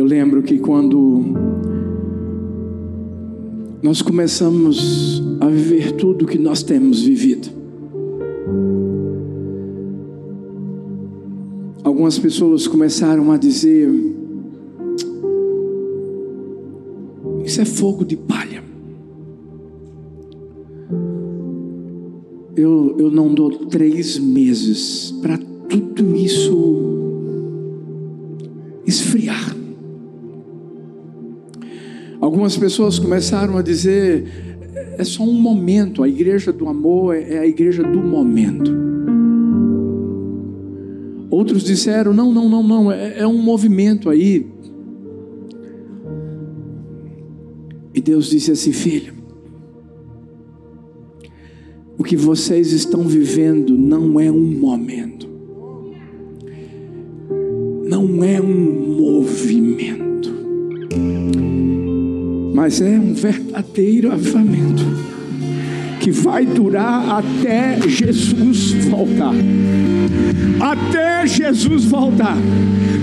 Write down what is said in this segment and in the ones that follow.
Eu lembro que quando nós começamos a viver tudo que nós temos vivido, algumas pessoas começaram a dizer: Isso é fogo de palha. Eu, eu não dou três meses para Algumas pessoas começaram a dizer: é só um momento, a igreja do amor é a igreja do momento. Outros disseram: não, não, não, não, é, é um movimento aí. E Deus disse assim: filho, o que vocês estão vivendo não é um momento, não é um movimento mas é um verdadeiro avivamento que vai durar até Jesus voltar. Até Jesus voltar.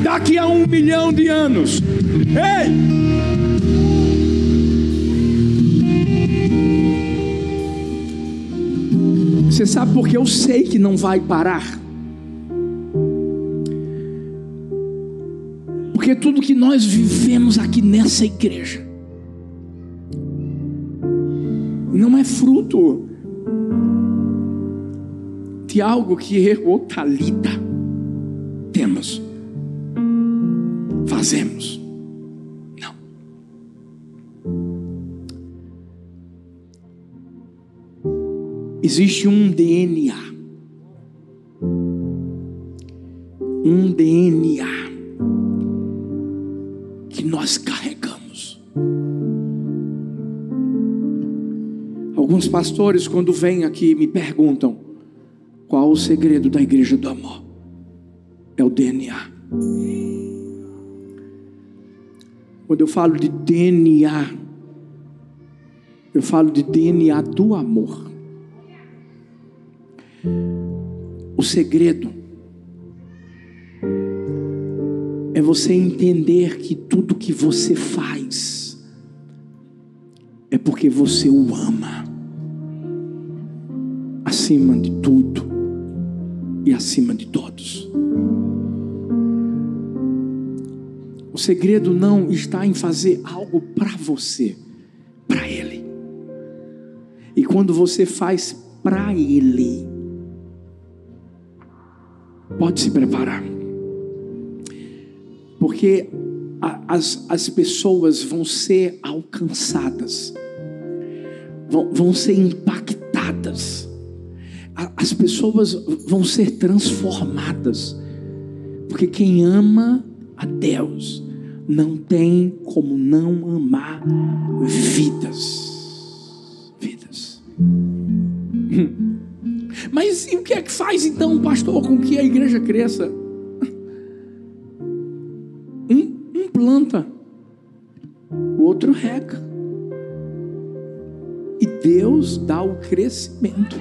Daqui a um milhão de anos. Ei! Você sabe porque eu sei que não vai parar? Porque tudo que nós vivemos aqui nessa igreja não é fruto de algo que eu ou Talita temos, fazemos. Não. Existe um DNA. Um DNA que nós carregamos. Alguns pastores, quando vêm aqui, me perguntam: qual o segredo da igreja do amor? É o DNA. Quando eu falo de DNA, eu falo de DNA do amor. O segredo é você entender que tudo que você faz é porque você o ama acima de tudo e acima de todos. O segredo não está em fazer algo para você, para Ele. E quando você faz para Ele, pode se preparar, porque as, as pessoas vão ser alcançadas, vão, vão ser impactadas as pessoas vão ser transformadas, porque quem ama a Deus não tem como não amar vidas. Vidas. Mas e o que é que faz então, pastor, com que a igreja cresça? Um, um planta, o outro rega. E Deus dá o crescimento.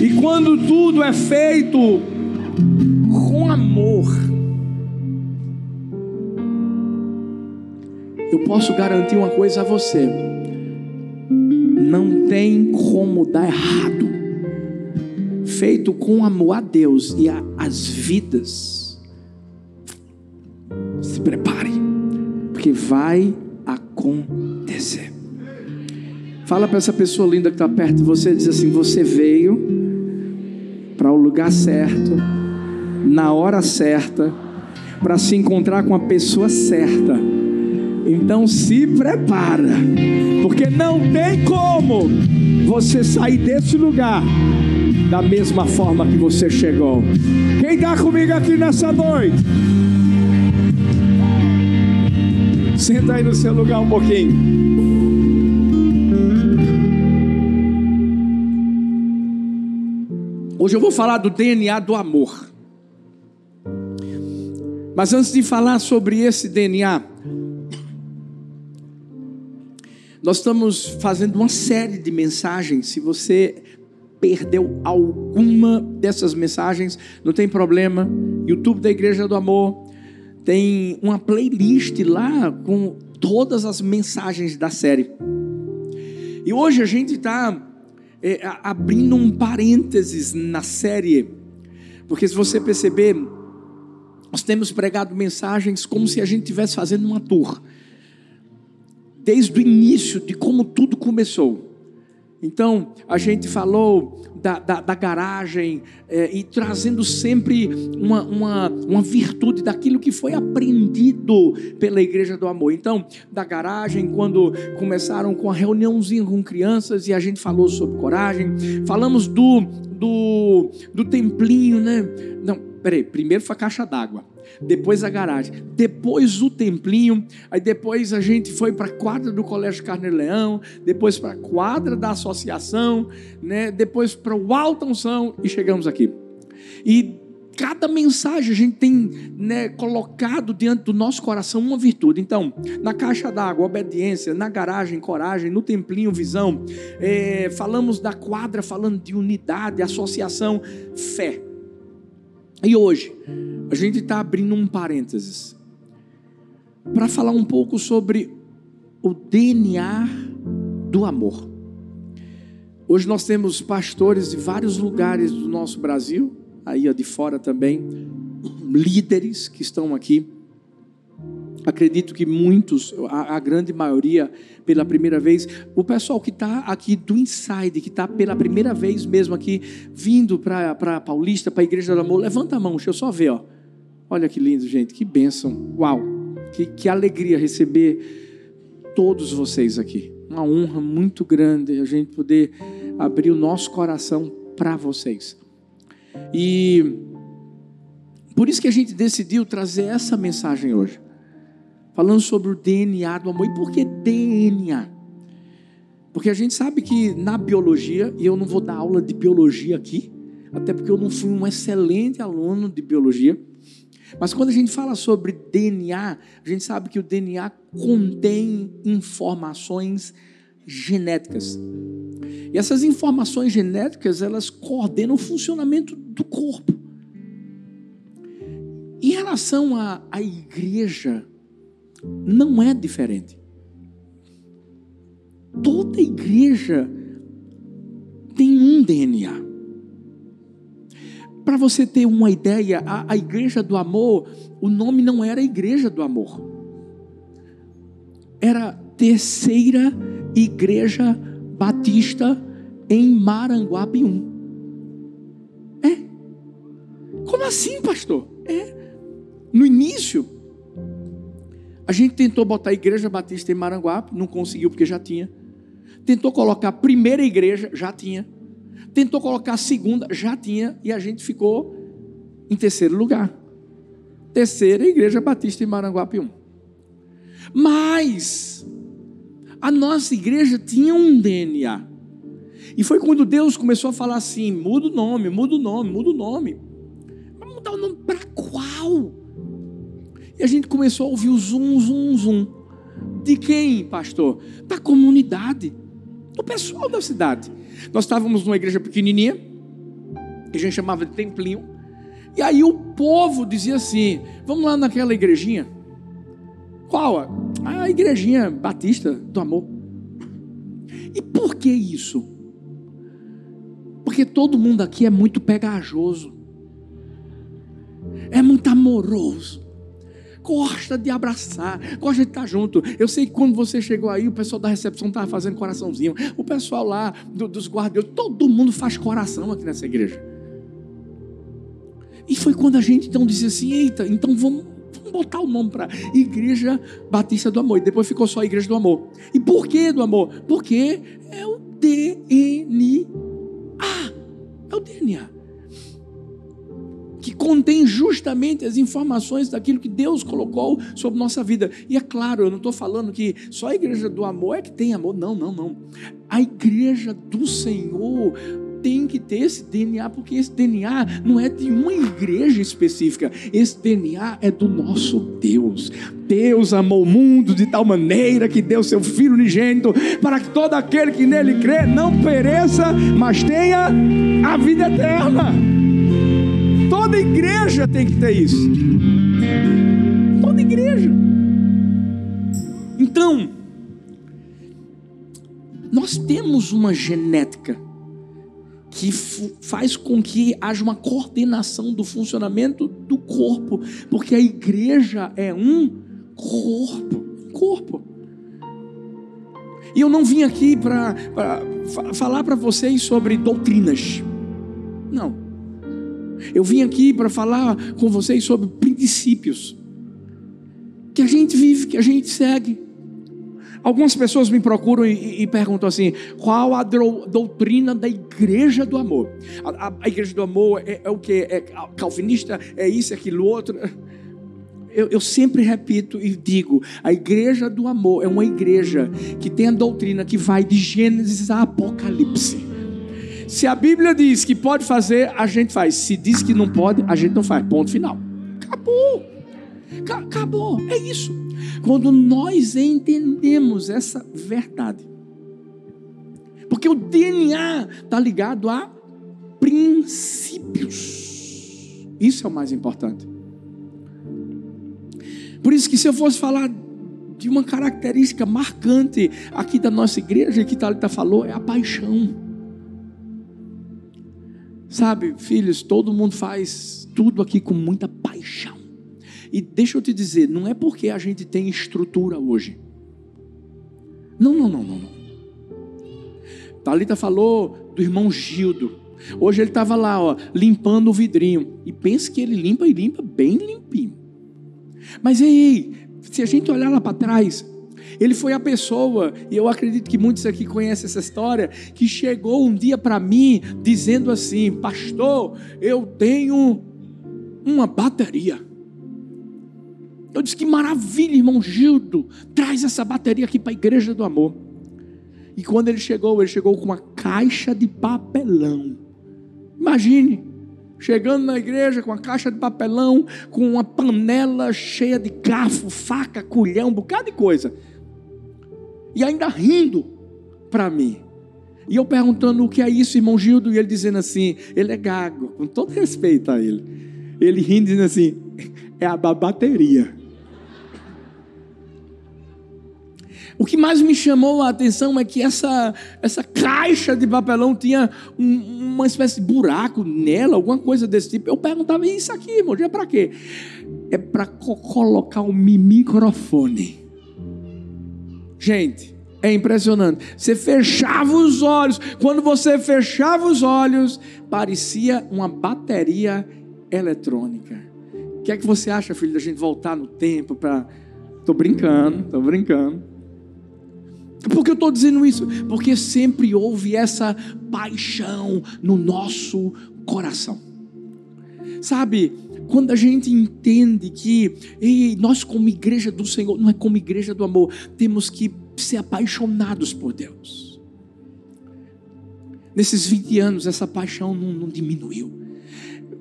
E quando tudo é feito com amor, eu posso garantir uma coisa a você: não tem como dar errado. Feito com amor a Deus e às vidas, se prepare, porque vai acontecer. Fala para essa pessoa linda que está perto de você, diz assim: Você veio para o lugar certo, na hora certa, para se encontrar com a pessoa certa. Então se prepara, porque não tem como você sair desse lugar da mesma forma que você chegou. Quem está comigo aqui nessa noite? Senta aí no seu lugar um pouquinho. Hoje eu vou falar do DNA do amor. Mas antes de falar sobre esse DNA, Nós estamos fazendo uma série de mensagens. Se você perdeu alguma dessas mensagens, não tem problema. YouTube da Igreja do Amor tem uma playlist lá com todas as mensagens da série. E hoje a gente está é, abrindo um parênteses na série, porque se você perceber, nós temos pregado mensagens como se a gente estivesse fazendo uma tour, desde o início de como tudo começou. Então, a gente falou da, da, da garagem é, e trazendo sempre uma, uma, uma virtude daquilo que foi aprendido pela Igreja do Amor. Então, da garagem, quando começaram com a reuniãozinha com crianças e a gente falou sobre coragem, falamos do, do, do templinho, né? Não, peraí, primeiro foi a caixa d'água depois a garagem, depois o templinho, aí depois a gente foi para a quadra do Colégio Carneiro Leão, depois para a quadra da associação, né? depois para o Alta Unção e chegamos aqui. E cada mensagem a gente tem né, colocado diante do nosso coração uma virtude. Então, na caixa d'água, obediência, na garagem, coragem, no templinho, visão. É, falamos da quadra, falando de unidade, associação, fé. E hoje, a gente está abrindo um parênteses para falar um pouco sobre o DNA do amor. Hoje nós temos pastores de vários lugares do nosso Brasil, aí de fora também, líderes que estão aqui Acredito que muitos, a, a, grande maioria, pela primeira vez, o pessoal que está aqui do Inside, que está pela primeira vez mesmo aqui, vindo para Paulista, para a Igreja do Amor, levanta a mão, deixa eu só ver, ó. Olha que lindo, gente, que bênção, uau, que, que alegria receber todos vocês aqui. Uma honra muito grande a gente poder abrir o nosso coração para vocês. E por isso que a gente decidiu trazer essa mensagem hoje falando sobre o DNA do amor. E por que DNA? Porque a gente sabe que na biologia, e eu não vou dar aula de biologia aqui, até porque eu não fui um excelente aluno de biologia, mas quando a gente fala sobre DNA, a gente sabe que o DNA contém informações genéticas. E essas informações genéticas, elas coordenam o funcionamento do corpo. Em relação à, igreja, não é diferente. Toda igreja tem um DNA. Para você ter uma ideia, a, a, igreja do amor, o nome não era igreja do amor, era terceira igreja batista em Maranguape 1. É? Como assim, pastor? É. No início, a gente tentou botar a igreja batista em Maranguape, não conseguiu porque já tinha. Tentou colocar a primeira igreja, já tinha. Tentou colocar a segunda, já tinha. E a gente ficou em terceiro lugar. Terceira igreja batista em Maranguape 1. Mas a nossa igreja tinha um DNA. E foi quando Deus começou a falar assim: muda o nome, muda o nome, muda o nome. Mas mudar o nome para qual? E a gente começou a ouvir o zum, zum, zum. De quem, pastor? Da comunidade, do pessoal da cidade. Nós estávamos numa igreja pequenininha, que a gente chamava de templinho. E aí o povo dizia assim: vamos lá naquela igrejinha. Qual? A igrejinha batista do amor. E por que isso? Porque todo mundo aqui é muito pegajoso, é muito amoroso gosta de abraçar, gosta de estar junto. Eu sei que quando você chegou aí, o pessoal da recepção estava fazendo coraçãozinho. O pessoal lá do, dos guardiões, todo mundo faz coração aqui nessa igreja. E foi quando a gente então disse assim: eita, então vamos, vamos botar o nome para Igreja Batista do Amor. E depois ficou só Igreja do Amor. E por que do amor? Porque é o DNA. É o DNA contém justamente as informações daquilo que Deus colocou sobre nossa vida. E é claro, eu não estou falando que só a igreja do amor é que tem amor. Não, não, não. A igreja do Senhor tem que ter esse DNA, porque esse DNA não é de uma igreja específica, esse DNA é do nosso Deus. Deus amou o mundo de tal maneira que deu seu Filho unigênito, para que todo aquele que nele crê não pereça, mas tenha a vida eterna. Toda igreja tem que ter isso. Toda igreja. Então, nós temos uma genética que faz com que haja uma coordenação do funcionamento do corpo, porque a igreja é um corpo, corpo. E eu não vim aqui para falar para vocês sobre doutrinas. Não. Eu vim aqui para falar com vocês sobre princípios que a gente vive, que a gente segue. Algumas pessoas me procuram e, e perguntam assim: qual a doutrina da igreja do amor? A, a, a igreja do amor é, é o que? É calvinista? É isso, é aquilo outro? Eu, eu, sempre repito e digo: a igreja do amor é uma igreja que tem a doutrina que vai de Gênesis a Apocalipse. Se a Bíblia diz que pode fazer, a gente faz. Se diz que não pode, a gente não faz. Ponto final. Acabou. Acabou. É isso. Quando nós entendemos essa verdade. Porque o DNA está ligado a princípios. Isso é o mais importante. Por isso que se eu fosse falar de uma característica marcante aqui da nossa igreja, que Talita falou, é a paixão. Sabe, filhos, todo mundo faz tudo aqui com muita paixão. E deixa eu te dizer, não é porque a gente tem estrutura hoje. Não, não, não, não. não. Talita falou do irmão Gildo. Hoje ele estava lá, ó, limpando o vidrinho. E pensa que ele limpa e limpa bem limpinho. Mas ei, se a gente olhar lá para trás, ele foi a pessoa, e eu acredito que muitos aqui conhecem essa história, que chegou um dia para mim dizendo assim: Pastor, eu tenho uma bateria. Eu disse: Que maravilha, irmão Gildo, traz essa bateria aqui para a igreja do amor. E quando ele chegou, ele chegou com uma caixa de papelão. Imagine, chegando na igreja com uma caixa de papelão, com uma panela cheia de garfo, faca, colhão, um bocado de coisa. E ainda rindo para mim. E eu perguntando o que é isso, irmão Gildo, e ele dizendo assim: ele é gago, com todo respeito a ele. Ele rindo, dizendo assim: é a bateria. O que mais me chamou a atenção é que essa, essa caixa de papelão tinha um, uma espécie de buraco nela, alguma coisa desse tipo. Eu perguntava, isso aqui, irmão, é para quê? É para co colocar um microfone. Gente, é impressionante. Você fechava os olhos. Quando você fechava os olhos, parecia uma bateria eletrônica. O que é que você acha, filho, da gente voltar no tempo para. Estou brincando, estou brincando. Por que eu estou dizendo isso? Porque sempre houve essa paixão no nosso coração. Sabe, quando a gente entende que ei, nós, como igreja do Senhor, não é como igreja do amor, temos que ser apaixonados por Deus. Nesses 20 anos, essa paixão não, não diminuiu.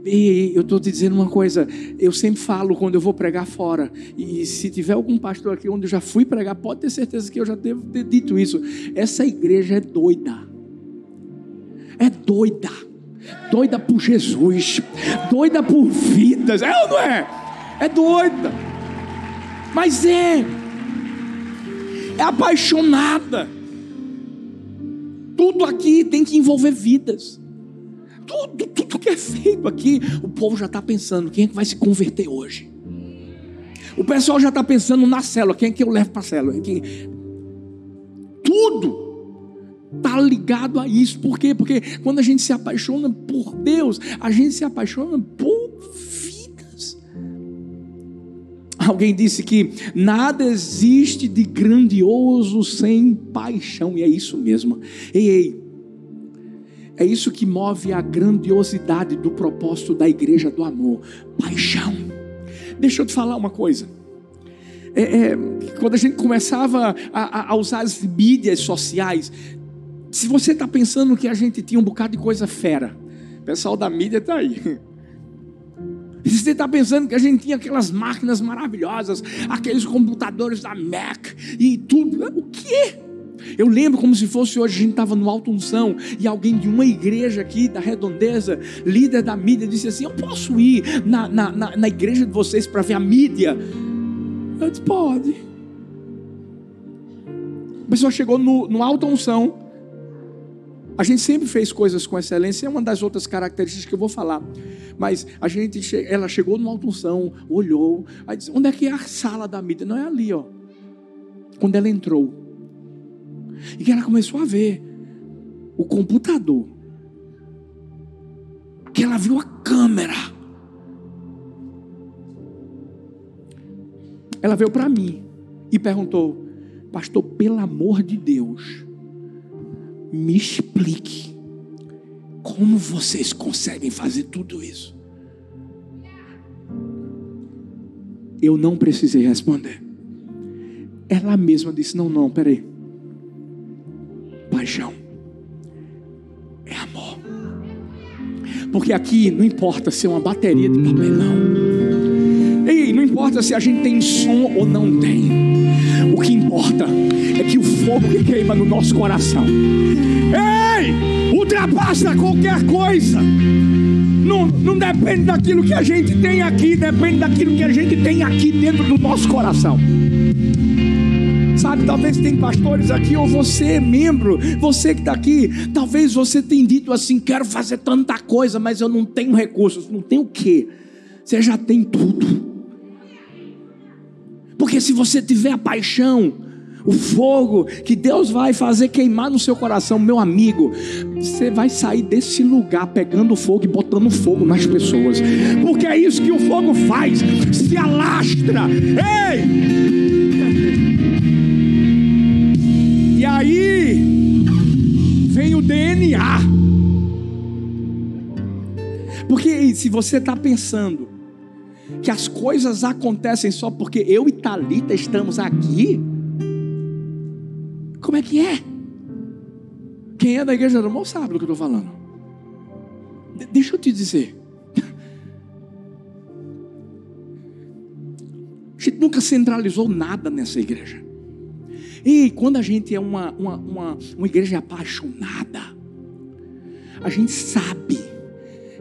E eu estou te dizendo uma coisa, eu sempre falo quando eu vou pregar fora, e se tiver algum pastor aqui onde eu já fui pregar, pode ter certeza que eu já devo ter dito isso. Essa igreja é doida. É doida. Doida por Jesus. Doida por vidas. É ou não é? É doida. Mas é. É apaixonada. Tudo aqui tem que envolver vidas. Tudo, tudo que é feito aqui, o povo já está pensando: quem é que vai se converter hoje? O pessoal já está pensando na célula: quem é que eu levo para a célula? Quem... Tudo está ligado a isso. Por quê? Porque quando a gente se apaixona por Deus, a gente se apaixona por vidas. Alguém disse que nada existe de grandioso sem paixão, e é isso mesmo. Ei, ei, é isso que move a grandiosidade do propósito da igreja do amor: paixão. Deixa eu te falar uma coisa. É, é, quando a gente começava a, a, usar as mídias sociais, Se você está pensando que a gente tinha um bocado de coisa fera, o pessoal da mídia está aí. Se você está pensando que a gente tinha aquelas máquinas maravilhosas, aqueles computadores da Mac e tudo, o quê? Eu lembro como se fosse hoje, a gente estava no alto unção e alguém de uma igreja aqui da redondeza, líder da mídia, disse assim: Eu posso ir na, na, na, na igreja de vocês para ver a mídia? Eu disse: Pode. A pessoa chegou no, no alto unção. A gente sempre fez coisas com excelência, é uma das outras características que eu vou falar. Mas a gente, ela chegou no alto unção, olhou, aí disse: Onde é que é a sala da mídia? Não é ali, ó. Quando ela entrou. E que ela começou a ver o computador. Que ela viu a câmera. Ela veio para mim e perguntou: Pastor, pelo amor de Deus, me explique como vocês conseguem fazer tudo isso. Eu não precisei responder. Ela mesma disse: Não, não, peraí paixão, é amor. Porque aqui não importa se é uma bateria de papelão. Não importa se a gente tem som ou não tem. O que importa é que o fogo que queima no nosso coração. Ei, ultrapassa qualquer coisa. Não, não depende daquilo que a gente tem aqui, depende daquilo que a gente tem aqui dentro do nosso coração. Sabe, talvez tem pastores aqui, ou você membro, você que está aqui, talvez você tenha dito assim: quero fazer tanta coisa, mas eu não tenho recursos. Não tem o quê? Você já tem tudo. Porque se você tiver a paixão, o fogo que Deus vai fazer queimar no seu coração, meu amigo, você vai sair desse lugar pegando fogo e botando fogo nas pessoas, porque é isso que o fogo faz, se alastra. Ei! aí vem o DNA. Porque se você está pensando que as coisas acontecem só porque eu e Talita estamos aqui, como é que é? Quem é da igreja amor sabe do que eu estou falando. De deixa eu te dizer. A gente nunca centralizou nada nessa igreja. E quando a gente é uma, uma, uma, uma igreja apaixonada, a gente sabe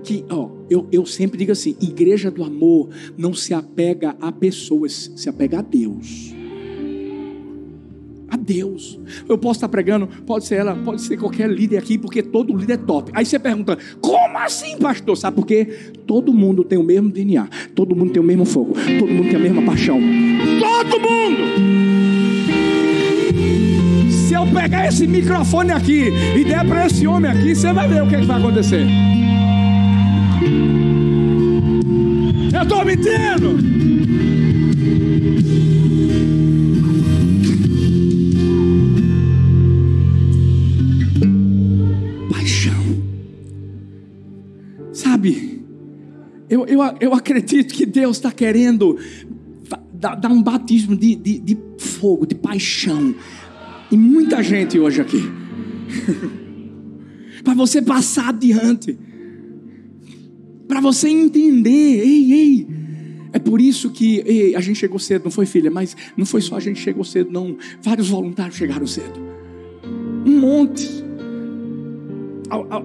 que, ó, eu, eu sempre digo assim: igreja do amor não se apega a pessoas, se apega a Deus. A Deus. Eu posso estar pregando, pode ser ela, pode ser qualquer líder aqui, porque todo líder é top. Aí você pergunta: como assim, pastor? Sabe por quê? Todo mundo tem o mesmo DNA, todo mundo tem o mesmo fogo, todo mundo tem a mesma paixão. Todo mundo! eu pegar esse microfone aqui e der para esse homem aqui, você vai ver o que, é que vai acontecer. Eu estou mentindo. Paixão. Sabe, eu, eu, eu acredito que Deus está querendo dar, um batismo de, de, de fogo, de paixão e muita gente hoje aqui. para você passar adiante. Para você entender, ei, ei. É por isso que ei, a gente chegou cedo, não foi filha, mas não foi só a gente chegou cedo, não. Vários voluntários chegaram cedo. Um monte.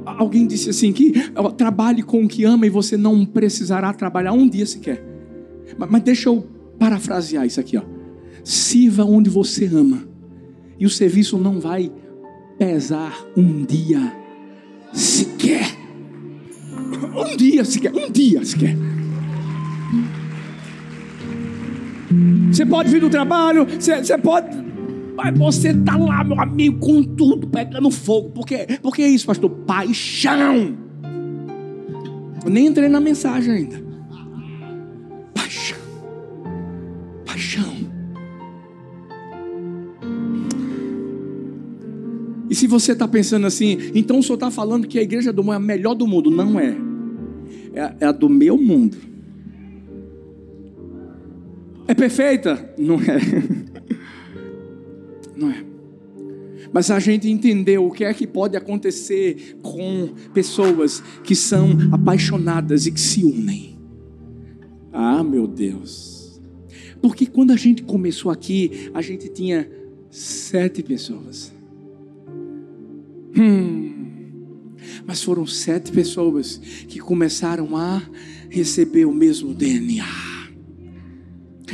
Alguém disse assim que trabalhe com o que ama e você não precisará trabalhar um dia sequer. Mas deixa eu parafrasear isso aqui, ó. Sirva onde você ama e o serviço não vai pesar um dia sequer. Um dia sequer, um dia sequer. Você pode vir do trabalho, você, você pode. Mas você está lá, meu amigo, com tudo pegando fogo. Por quê? Porque é isso, pastor? Paixão. Eu nem entrei na mensagem ainda. Paixão. Paixão. E se você está pensando assim, então o senhor está falando que a igreja do mundo é a melhor do mundo. Não é. É, é a do meu mundo. É perfeita? Não é. Não é. Mas a gente entendeu o que é que pode acontecer com pessoas que são apaixonadas e que se unem. Ah, meu Deus. Porque quando a gente começou aqui, a gente tinha sete pessoas. Hum. Mas foram sete pessoas que começaram a receber o mesmo DNA.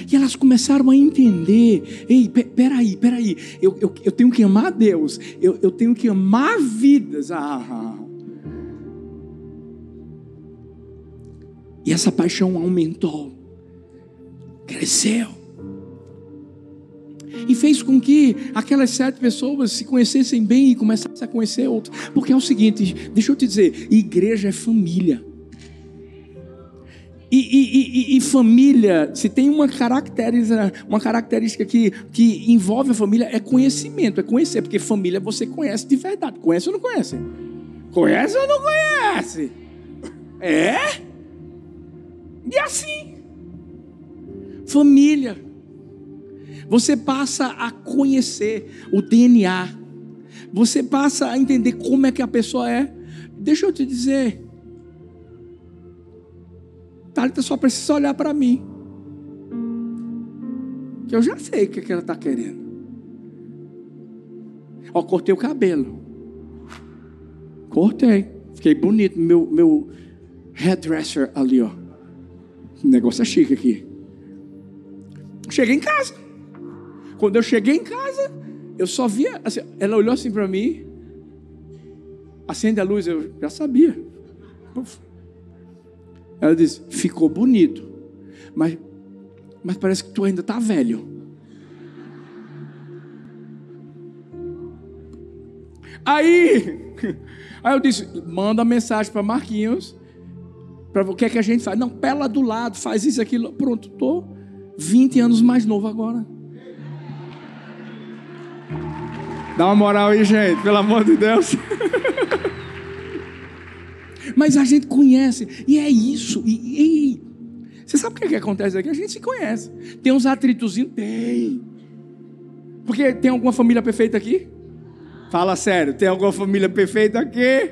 E elas começaram a entender: ei, peraí, peraí, eu, eu, eu tenho que amar Deus, eu, eu tenho que amar vidas. Ah. E essa paixão aumentou, cresceu. E fez com que aquelas sete pessoas se conhecessem bem e começassem a conhecer outras. Porque é o seguinte, deixa eu te dizer: igreja é família. E, e, e, e, família, se tem uma característica, uma característica que, que envolve a família, é conhecimento, é conhecer, porque família você conhece de verdade. Conhece ou não conhece? Conhece ou não conhece? É? E assim. Família. Você passa a conhecer o DNA. Você passa a entender como é que a pessoa é. Deixa eu te dizer, Thalita só precisa olhar para mim. Que eu já sei o que, que ela está querendo. Ó, cortei o cabelo. Cortei. Fiquei bonito. Meu, meu hairdresser ali, ó. O negócio é chique aqui. Cheguei em casa. Quando eu cheguei em casa, eu só via. Assim, ela olhou assim para mim. Acende a luz, eu já sabia. Ela disse: ficou bonito, mas, mas parece que tu ainda está velho. Aí, aí eu disse: manda mensagem para Marquinhos, para o que é que a gente faz? Não, pela do lado, faz isso, aquilo. Pronto, estou 20 anos mais novo agora. Dá uma moral aí, gente, pelo amor de Deus. Mas a gente conhece, e é isso. E, e você sabe o que, é que acontece aqui? A gente se conhece. Tem uns atritozinhos? Tem. Porque tem alguma família perfeita aqui? Fala sério, tem alguma família perfeita aqui?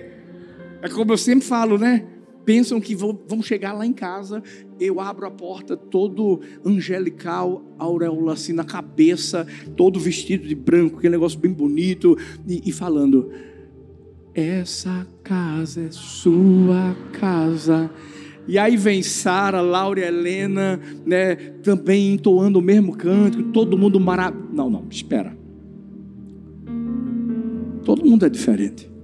É como eu sempre falo, né? Pensam que vão, chegar lá em casa, eu abro a porta todo angelical, auréola assim na cabeça, todo vestido de branco, aquele negócio bem bonito, e, e falando: essa casa é sua casa. E aí vem Sara, Laura e Helena, né, também entoando o mesmo canto, todo mundo maravilhoso. Não, não, espera. Todo mundo é diferente.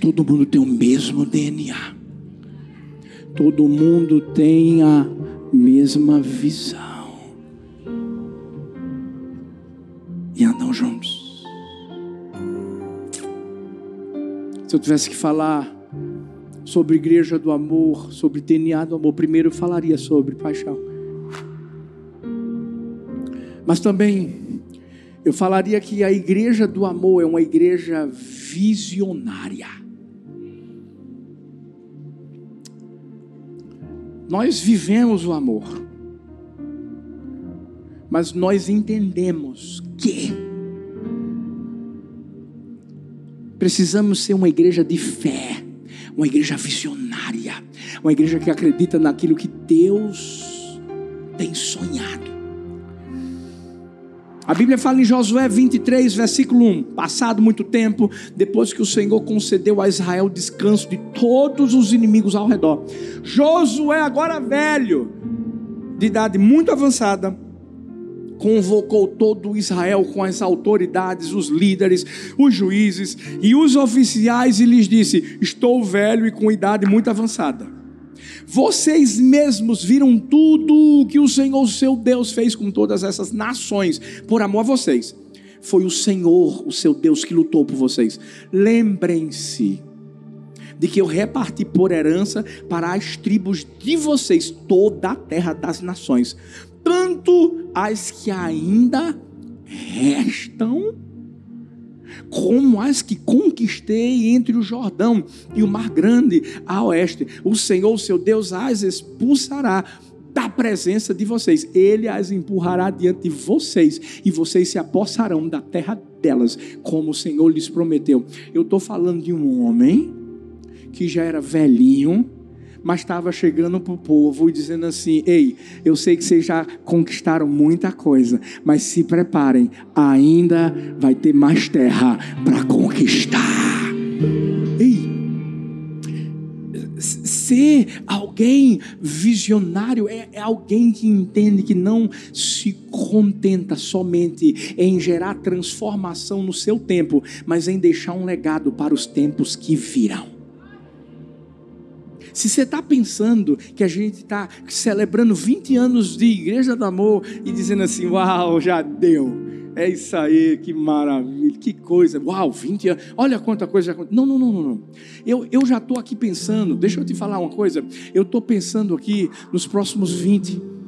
Todo mundo tem o mesmo DNA. Todo mundo tem a mesma visão. e andam juntos. Se eu tivesse que falar sobre igreja do amor, sobre DNA do amor, primeiro eu falaria sobre paixão. Mas também eu falaria que a igreja do amor é uma igreja visionária. Nós vivemos o amor mas nós entendemos que precisamos ser uma igreja de fé, uma igreja visionária, uma igreja que acredita naquilo que Deus tem sonhado. A Bíblia fala em Josué 23, versículo 1: Passado muito tempo, depois que o Senhor concedeu a Israel descanso de todos os inimigos ao redor, Josué, agora velho, de idade muito avançada, convocou todo Israel com as autoridades, os líderes, os juízes e os oficiais e lhes disse: Estou velho e com idade muito avançada. Vocês mesmos viram tudo o que o Senhor, seu Deus, fez com todas essas nações, por amor a vocês. Foi o Senhor, o seu Deus, que lutou por vocês. Lembrem-se de que eu reparti por herança para as tribos de vocês toda a terra das nações tanto as que ainda restam, como as que conquistei entre o Jordão e o Mar Grande a oeste. O Senhor, seu Deus, as expulsará da presença de vocês. Ele as empurrará diante de vocês e vocês se apossarão da terra delas, como o Senhor lhes prometeu. Eu estou falando de um homem que já era velhinho, mas estava chegando para o povo e dizendo assim: Ei, eu sei que vocês já conquistaram muita coisa, mas se preparem, ainda vai ter mais terra para conquistar. Ei, ser alguém visionário é, é, alguém que entende que não se contenta somente em gerar transformação no seu tempo, mas em deixar um legado para os tempos que virão. Se você está pensando que a gente está celebrando 20 anos de Igreja do Amor e dizendo assim, uau, já deu. É isso aí, que maravilha, que coisa. Uau, 20 anos. Olha quanta coisa já aconteceu. Não, não, não, não. Eu, eu já estou aqui pensando, deixa eu te falar uma coisa. Eu estou pensando aqui nos próximos 20.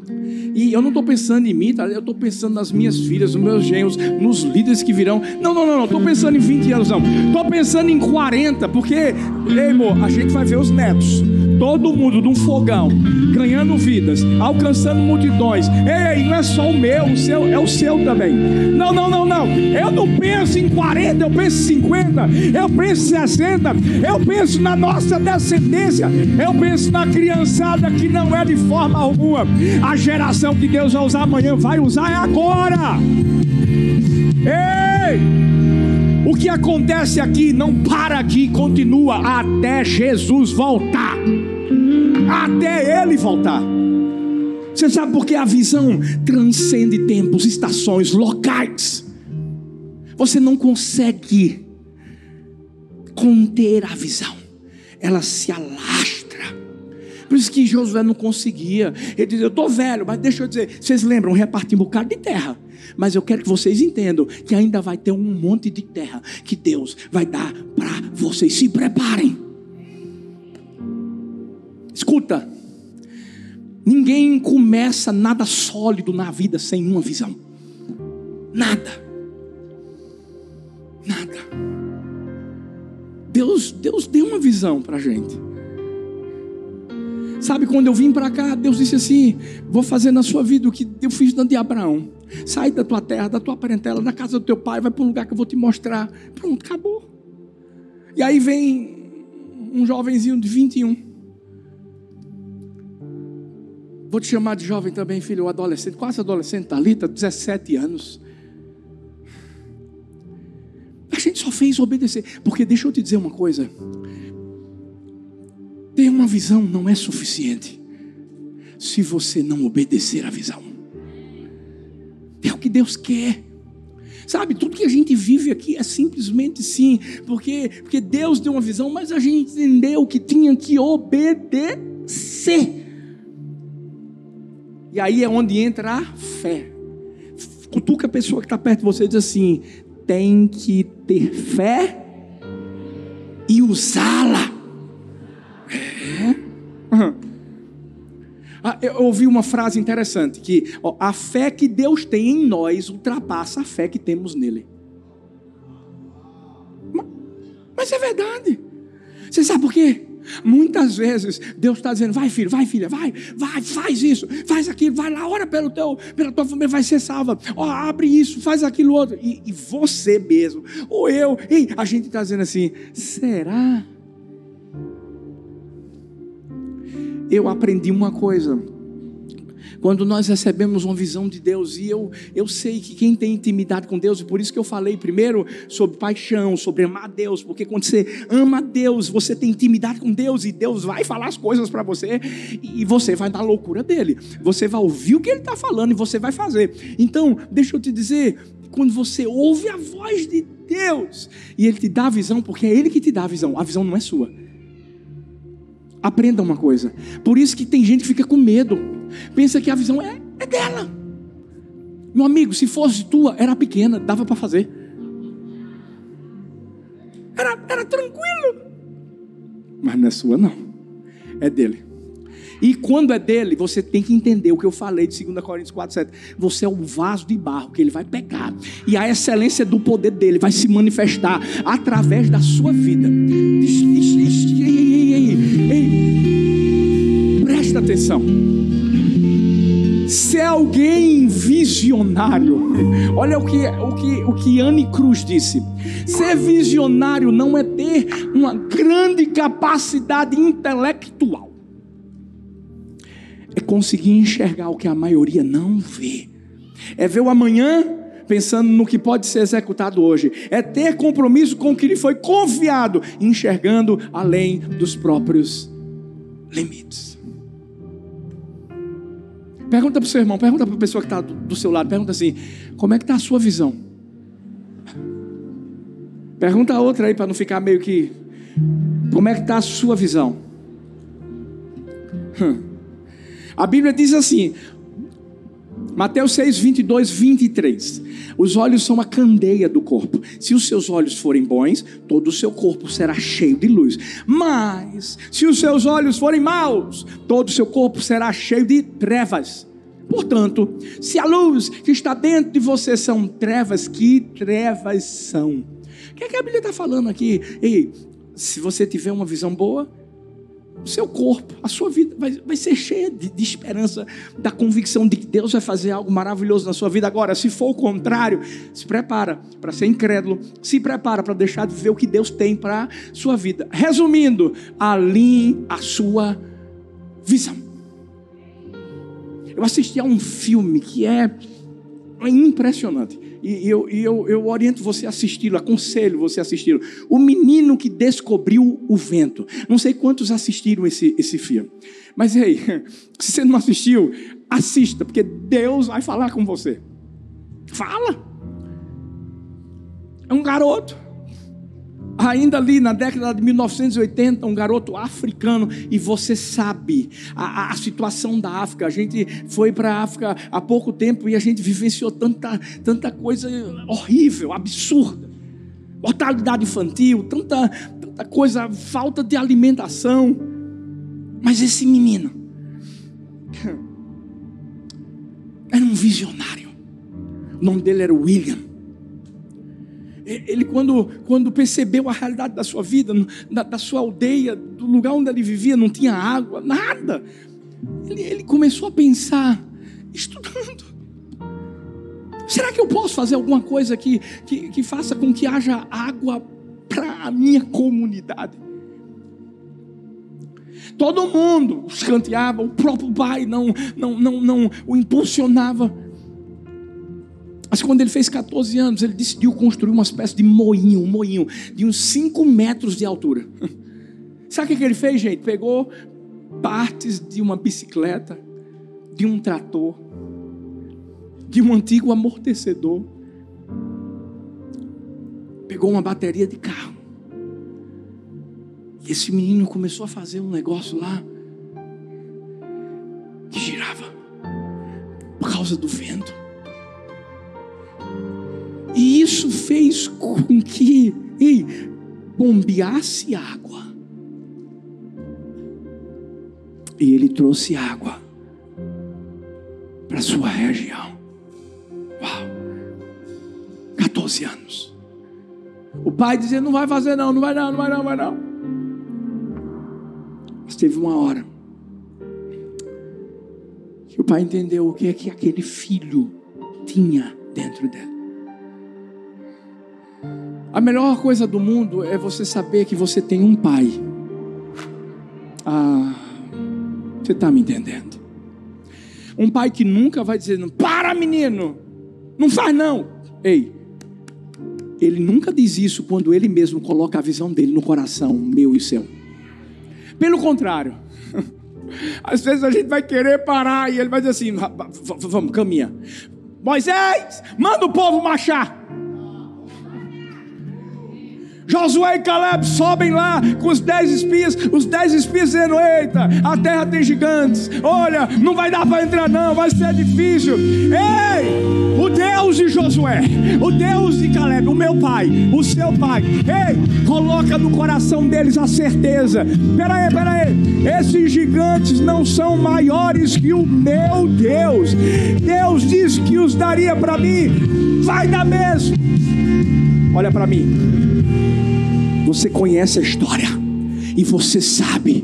E eu não estou pensando em mim, tá? eu estou pensando nas minhas filhas, nos meus genros, nos líderes que virão. Não, não, não, não. Estou pensando em 20 anos, não. Estou pensando em 40, porque, ei, amor, a gente vai ver os netos todo mundo num fogão, ganhando vidas, alcançando multidões. Ei, não é só o meu, o seu é o seu também. Não, não, não, não. Eu não penso em 40, eu penso em 50, eu penso em 60, eu penso na nossa descendência, eu penso na criançada que não é de forma alguma. A geração que Deus vai usar amanhã vai usar é agora. Ei! O que acontece aqui não para aqui, continua até Jesus voltar até ele voltar. Você sabe por que a visão transcende tempos, estações, locais? Você não consegue conter a visão, ela se alastra. Por isso que Josué não conseguia. Ele dizia: Eu estou velho, mas deixa eu dizer, vocês lembram, repartir um bocado de terra. Mas eu quero que vocês entendam que ainda vai ter um monte de terra que Deus vai dar para vocês. Se preparem. Escuta, ninguém começa nada sólido na vida sem uma visão. Nada. Nada. Deus, Deus deu uma visão para a gente. Sabe, quando eu vim para cá, Deus disse assim: Vou fazer na sua vida o que eu fiz na de Abraão. Sai da tua terra, da tua parentela, da casa do teu pai, vai para um lugar que eu vou te mostrar. Pronto, acabou. E aí vem um jovenzinho de 21 Vou te chamar de jovem também, filho, ou adolescente, quase adolescente, Talita, 17 anos. A gente só fez obedecer, porque deixa eu te dizer uma coisa. Ter uma visão não é suficiente se você não obedecer à visão. É o que Deus quer. Sabe, tudo que a gente vive aqui é simplesmente sim, porque, porque Deus deu uma visão, mas a gente entendeu que tinha que obedecer. E aí é onde entra a fé. Cutuca a pessoa que está perto de você e diz assim: tem que ter fé e usá-la. É. Uhum. Eu ouvi uma frase interessante: que ó, a fé que Deus tem em nós ultrapassa a fé que temos nele. Mas é verdade. Você sabe por quê? Muitas vezes Deus está dizendo: vai, filho, vai, filha, vai, vai, faz isso, faz aquilo, vai lá, ora pelo teu, pela tua família, vai ser salva. Ó, abre isso, faz aquilo outro. E, e você mesmo, ou eu, ei, a gente está dizendo assim: será? Eu aprendi uma coisa quando nós recebemos uma visão de Deus, e eu, eu sei que quem tem intimidade com Deus, e por isso que eu falei primeiro sobre paixão, sobre amar Deus, porque quando você ama Deus, você tem intimidade com Deus, e Deus vai falar as coisas para você, e você vai na loucura dele, você vai ouvir o que ele está falando e você vai fazer. Então, deixa eu te dizer, quando você ouve a voz de Deus, e ele te dá a visão, porque é ele que te dá a visão, a visão não é sua. Aprenda uma coisa. Por isso que tem gente que fica com medo. Pensa que a visão é, é dela. Meu amigo, se fosse tua, era pequena, dava para fazer. Era, era tranquilo. Mas não é sua, não. É dele. E quando é dele, você tem que entender o que eu falei de 2 Coríntios 4, 7. Você é um vaso de barro que ele vai pegar. E a excelência do poder dele vai se manifestar através da sua vida. Ei, ei, ei, ei, ei. Presta atenção. Ser alguém visionário. Olha o que, o que, o que Anne Cruz disse. Ser visionário não é ter uma grande capacidade intelectual. É conseguir enxergar o que a maioria não vê. É ver o amanhã pensando no que pode ser executado hoje. É ter compromisso com o que lhe foi confiado, enxergando além dos próprios limites. Pergunta para o seu irmão, pergunta para a pessoa que está do seu lado, pergunta assim: como é que está a sua visão? Pergunta a outra aí para não ficar meio que. Como é que está a sua visão? Hum. A Bíblia diz assim, Mateus 6, 22, 23. Os olhos são a candeia do corpo. Se os seus olhos forem bons, todo o seu corpo será cheio de luz. Mas, se os seus olhos forem maus, todo o seu corpo será cheio de trevas. Portanto, se a luz que está dentro de você são trevas, que trevas são? O que, é que a Bíblia está falando aqui? Ei, se você tiver uma visão boa, o seu corpo, a sua vida vai, vai ser cheia de, de, esperança, da convicção de que Deus vai fazer algo maravilhoso na sua vida. Agora, se for o contrário, se prepara para ser incrédulo, se prepara para deixar de ver o que Deus tem para sua vida. Resumindo, alinhe a sua visão. Eu assisti a um filme que é impressionante. E eu, eu, eu oriento você a assisti-lo, aconselho você a assisti-lo. O menino que descobriu o vento. Não sei quantos assistiram esse, esse filme. Mas ei, se você não assistiu, assista, porque Deus vai falar com você. Fala. É um garoto ainda ali na década de 1980, um garoto africano, e você sabe a, a situação da África. A gente foi para a África há pouco tempo e a gente vivenciou tanta, tanta coisa horrível, absurda. Mortalidade infantil, tanta, tanta coisa, falta de alimentação. Mas esse menino era um visionário. O nome dele era William. Ele, quando, quando percebeu a realidade da sua vida, da, da sua aldeia, do lugar onde ele vivia, não tinha água, nada. Ele, ele começou a pensar, estudando. Será que eu posso fazer alguma coisa que, que, que faça com que haja água para a minha comunidade? Todo mundo escanteava, o próprio pai não, não, não, não o impulsionava. Mas quando ele fez 14 anos, ele decidiu construir uma espécie de moinho, um moinho de uns 5 metros de altura. Sabe o que ele fez, gente? Pegou partes de uma bicicleta, de um trator, de um antigo amortecedor, pegou uma bateria de carro. E esse menino começou a fazer um negócio lá que girava por causa do vento. E isso fez com que ei, bombeasse água. E ele trouxe água para sua região. Uau! 14 anos. O pai dizia: Não vai fazer, não, não vai, não, não vai, não, vai, não. Mas teve uma hora que o pai entendeu o que é que aquele filho tinha dentro dele. A melhor coisa do mundo é você saber que você tem um pai. Ah, você está me entendendo? Um pai que nunca vai dizer, para menino, não faz não. Ei, ele nunca diz isso quando ele mesmo coloca a visão dele no coração, meu e seu. Pelo contrário, às vezes a gente vai querer parar e ele vai dizer assim: vamos, caminha. Moisés, manda o povo marchar. Josué e Caleb sobem lá com os dez espias, os dez espias dizendo: Eita, a terra tem gigantes, olha, não vai dar para entrar, não, vai ser difícil. Ei, o Deus de Josué, o Deus de Caleb, o meu pai, o seu pai, ei, coloca no coração deles a certeza: peraí, peraí, esses gigantes não são maiores que o meu Deus. Deus disse que os daria para mim, vai dar mesmo. Olha para mim. Você conhece a história e você sabe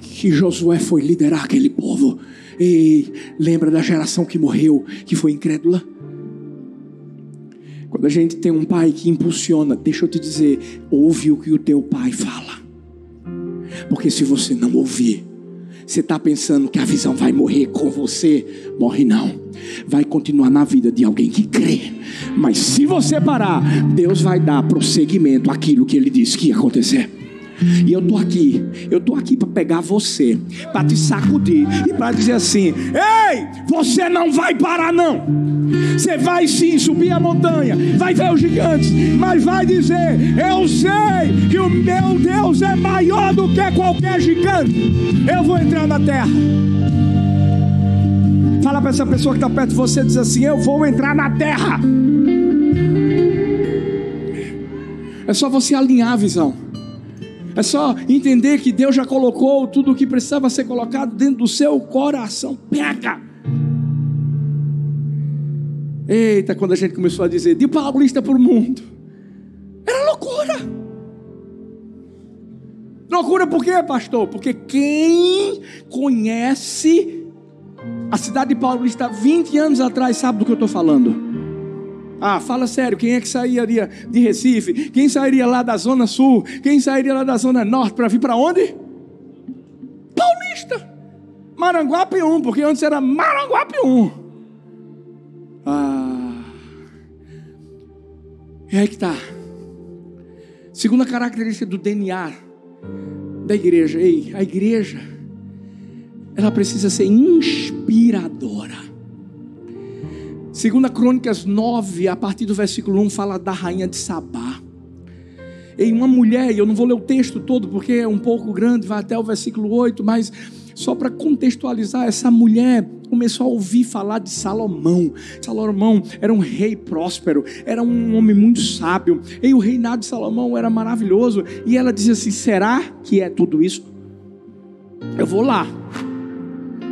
que Josué foi liderar aquele povo. Ei, lembra da geração que morreu, que foi incrédula? Quando a gente tem um pai que impulsiona, deixa eu te dizer, ouve o que o teu pai fala. Porque se você não ouvir, você está pensando que a visão vai morrer com você? Morre não. Vai continuar na vida de alguém que crê. Mas se você parar, Deus vai dar prosseguimento àquilo que ele disse que ia acontecer. E eu tô aqui, eu tô aqui para pegar você, para te sacudir e para dizer assim: "Ei, você não vai parar não. Você vai sim subir a montanha, vai ver os gigantes, mas vai dizer: "Eu sei que o meu Deus é maior do que qualquer gigante. Eu vou entrar na terra." Fala para essa pessoa que está perto de você, diz assim: "Eu vou entrar na terra." É só você alinhar a visão. É só entender que Deus já colocou tudo o que precisava ser colocado dentro do seu coração. Pega! Eita, quando a gente começou a dizer de paulista para o mundo, era loucura. Loucura por quê, pastor? Porque quem conhece a cidade de Paulista 20 anos atrás sabe do que eu estou falando. Ah, fala sério, quem é que sairia de Recife? Quem sairia lá da Zona Sul? Quem sairia lá da Zona Norte para vir para onde? Paulista. Maranguape 1, porque antes era Maranguape 1. Ah. E aí que tá. Segunda característica do DNA da igreja. Ei, a igreja, ela precisa ser inspiradora. Segunda Crônicas 9, a partir do versículo 1, fala da rainha de Sabá. Em uma mulher, e eu não vou ler o texto todo porque é um pouco grande, vai até o versículo 8, mas só para contextualizar, essa mulher começou a ouvir falar de Salomão. Salomão era um rei próspero, era um homem muito sábio, e o reinado de Salomão era maravilhoso. E ela dizia assim: será que é tudo isso? Eu vou lá,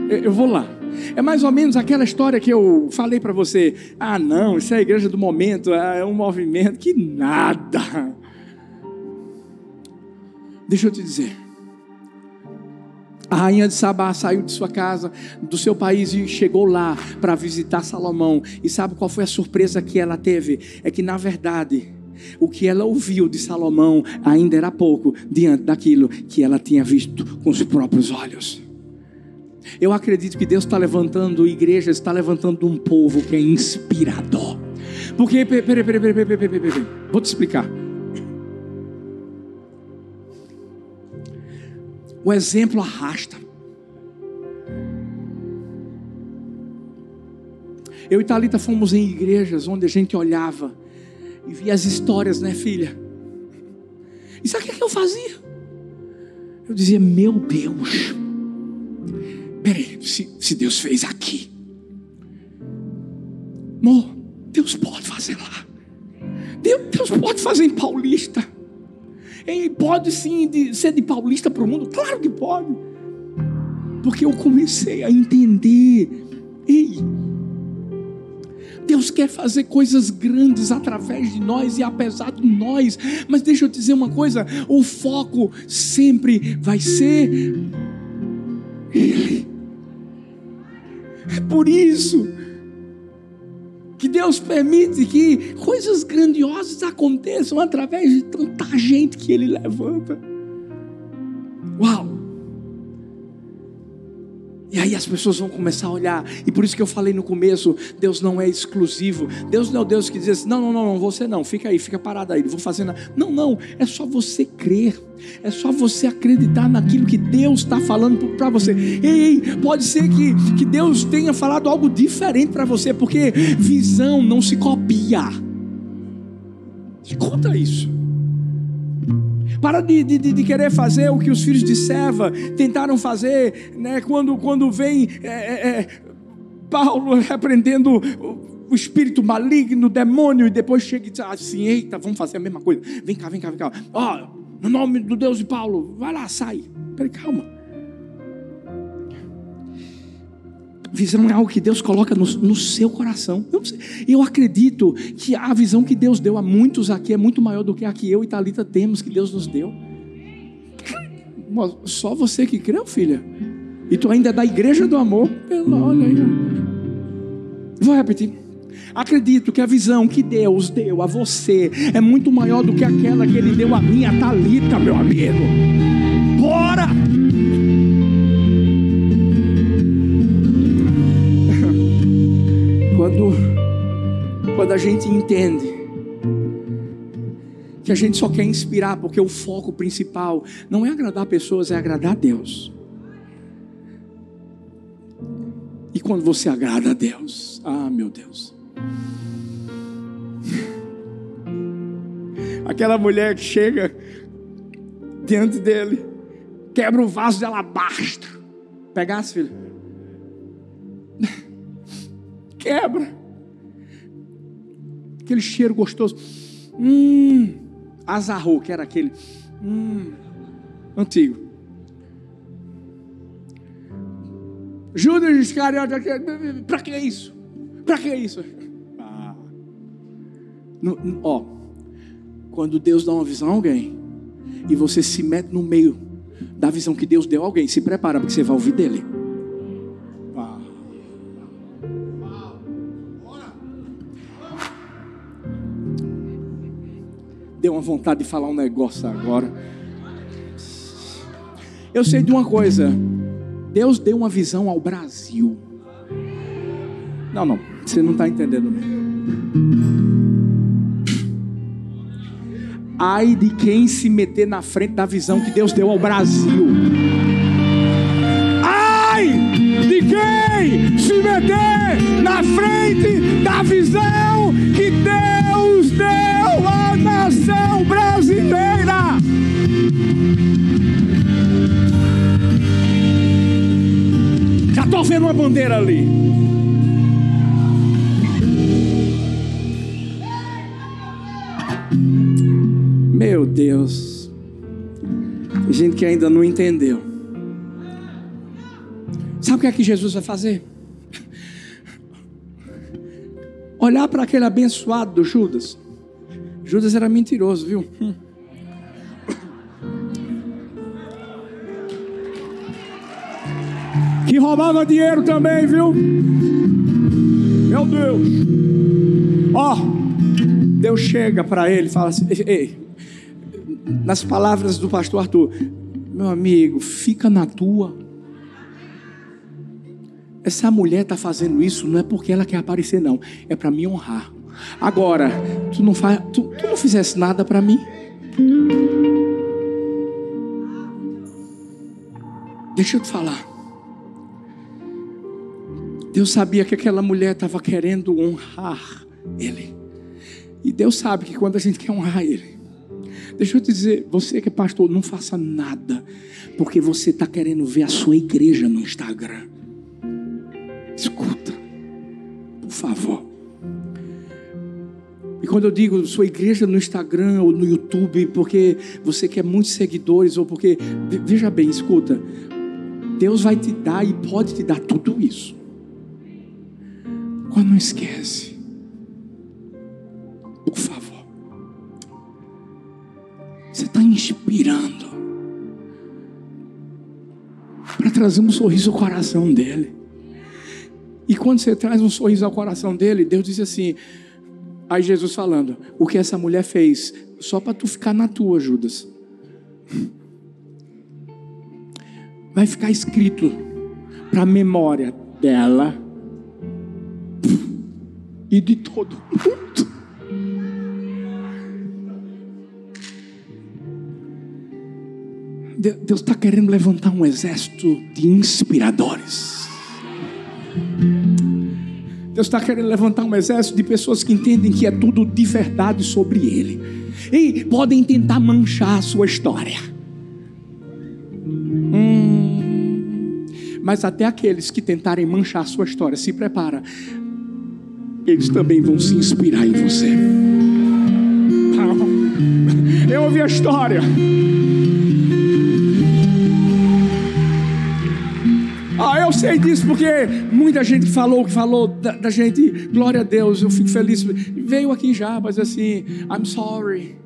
eu vou lá. É mais ou menos aquela história que eu falei para você. Ah, não, isso é a igreja do momento, é um movimento que nada. Deixa eu te dizer. A rainha de Sabá saiu de sua casa, do seu país e chegou lá para visitar Salomão. E sabe qual foi a surpresa que ela teve? É que na verdade, o que ela ouviu de Salomão ainda era pouco diante daquilo que ela tinha visto com os próprios olhos. Eu acredito que Deus está levantando igrejas, está levantando um povo que é inspirador. Porque, peraí, peraí, peraí, peraí, peraí, peraí, peraí. vou te explicar. O exemplo arrasta. Eu e Thalita fomos em igrejas onde a gente olhava e via as histórias, né, filha? E sabe o que eu fazia? Eu dizia, meu Deus, peraí, se, se Deus fez aqui, amor, Deus pode fazer lá. Deus, Deus pode fazer em Paulista. Ele pode sim de, ser de Paulista para o mundo? Claro que pode. Porque eu comecei a entender. Ei, Deus quer fazer coisas grandes através de nós e apesar de nós. Mas deixa eu dizer uma coisa: o foco sempre vai ser Ele. É por isso que Deus permite que coisas grandiosas aconteçam através de tanta gente que Ele levanta. E aí as pessoas vão começar a olhar, e por isso que eu falei no começo: Deus não é exclusivo. Deus não é o Deus que diz assim: não, não, não, não, você não, fica aí, fica parado aí, não vou fazer nada. Não, não, é só você crer, é só você acreditar naquilo que Deus está falando para você. Ei, pode ser que, que Deus tenha falado algo diferente para você, porque visão não se copia. Conta isso. Para de, de, de, querer fazer o que os filhos de Seva tentaram fazer, né? quando, quando vem é, é, é Paulo repreendendo o espírito maligno, o demônio, e depois chega e diz assim: Eita, vamos fazer a mesma coisa. Vem cá, vem cá, vem cá. Ó, oh, no nome do Deus de Paulo, vai lá, sai. Peraí, calma. Visão é algo que Deus coloca no, no seu coração. Eu, eu, acredito que a visão que Deus deu a muitos aqui é muito maior do que a que eu e Talita temos, que Deus nos deu. Só você que creu, filha. E tu ainda é da igreja do amor. Olha aí. Vou repetir. Acredito que a visão que Deus deu a você é muito maior do que aquela que Ele deu a mim, a Talita, meu amigo. Bora! Gente entende que a gente só quer inspirar, porque o foco principal não é agradar pessoas, é agradar a Deus. E quando você agrada a Deus, ah, meu Deus. Aquela mulher que chega diante dele, quebra o vaso de alabastro. Pegasse, filho? Quebra. Aquele cheiro gostoso. Hum, azarrou, que era aquele. Hum, antigo. Judas Iscariote, para que isso? Para que isso? Ah. No, no, ó, quando Deus dá uma visão a alguém e você se mete no meio da visão que Deus deu a alguém, se prepara porque você vai ouvir dele. Uma vontade de falar um negócio agora. Eu sei de uma coisa. Deus deu uma visão ao Brasil. Não, não, você não está entendendo. Ai de quem se meter na frente da visão que Deus deu ao Brasil. Ai de quem se meter na frente da visão que Deus nação brasileira. Já estou vendo uma bandeira ali. Meu Deus. Tem gente que ainda não entendeu. Sabe o que é que Jesus vai fazer? Olhar para aquele abençoado do Judas. Judas era mentiroso, viu? Que roubava dinheiro também, viu? Meu Deus. Ó, oh, Deus chega para ele e fala assim: Ei, nas palavras do pastor Arthur, meu amigo, fica na tua. Essa mulher está fazendo isso não é porque ela quer aparecer, não, é para me honrar. Agora, tu não faz, tu, tu não fizesse nada para mim. Deixa eu te falar. Deus sabia que aquela mulher estava querendo honrar Ele. E Deus sabe que quando a gente quer honrar Ele, Deixa eu te dizer, você que é pastor, não faça nada, porque você está querendo ver a sua igreja no Instagram. Escuta, por favor. E quando eu digo sua igreja no Instagram ou no YouTube, porque você quer muitos seguidores, ou porque, veja bem, escuta, Deus vai te dar e pode te dar tudo isso. Quando não esquece, por favor. Você está inspirando para trazer um sorriso ao coração dele. E quando você traz um sorriso ao coração dele, Deus diz assim: Aí Jesus falando, o que essa mulher fez, só para tu ficar na tua, Judas. Vai ficar escrito para a memória dela e de todo mundo. Deus está querendo levantar um exército de inspiradores. Deus está querendo levantar um exército de pessoas que entendem que é tudo de verdade sobre Ele. E podem tentar manchar a sua história. Hum, mas até aqueles que tentarem manchar a sua história, se prepara. Eles também vão se inspirar em você. Eu ouvi a história. Ah, eu sei disso porque muita gente falou que falou da, da, gente. Glória a Deus, eu fico feliz. Veio aqui já, mas assim, I'm sorry.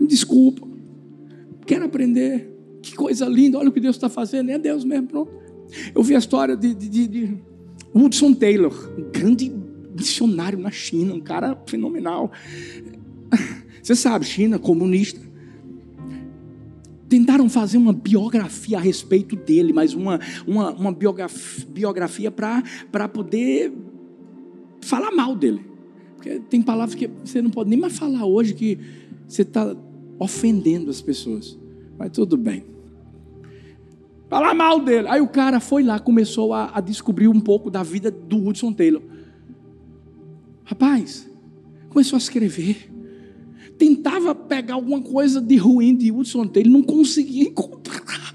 Desculpa. Quero aprender. que coisa linda, olha o que Deus está fazendo, é Deus mesmo, pronto. Eu vi a história de, de, de, de Taylor, um grande missionário na China, um cara fenomenal. Você sabe, China, comunista. Tentaram fazer uma biografia a respeito dele, mas uma, uma, uma biografia, biografia para poder falar mal dele. Porque tem palavras que você não pode nem mais falar hoje que você está ofendendo as pessoas. Mas tudo bem. Falar mal dele. Aí o cara foi lá, começou a, a descobrir um pouco da vida do Hudson Taylor. Rapaz, começou a escrever. Tentava pegar alguma coisa de ruim de Hudson Taylor, não conseguia encontrar.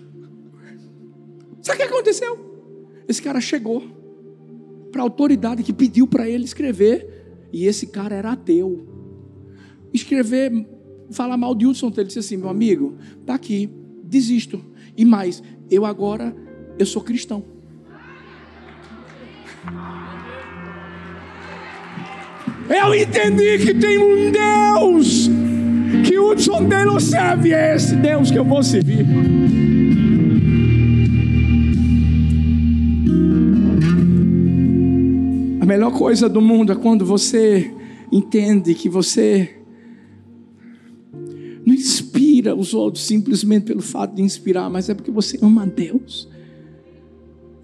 Sabe o que aconteceu? Esse cara chegou para a autoridade que pediu para ele escrever, e esse cara era ateu. Escrever, falar mal de Hudson Taylor, disse assim: meu amigo, tá aqui, desisto. E mais, eu agora, eu sou cristão. Eu entendi que tem um Deus que o Hudson Taylor serve, é esse Deus que eu vou servir. A melhor coisa do mundo é quando você entende que você não inspira os outros simplesmente pelo fato de inspirar, mas é porque você ama Deus.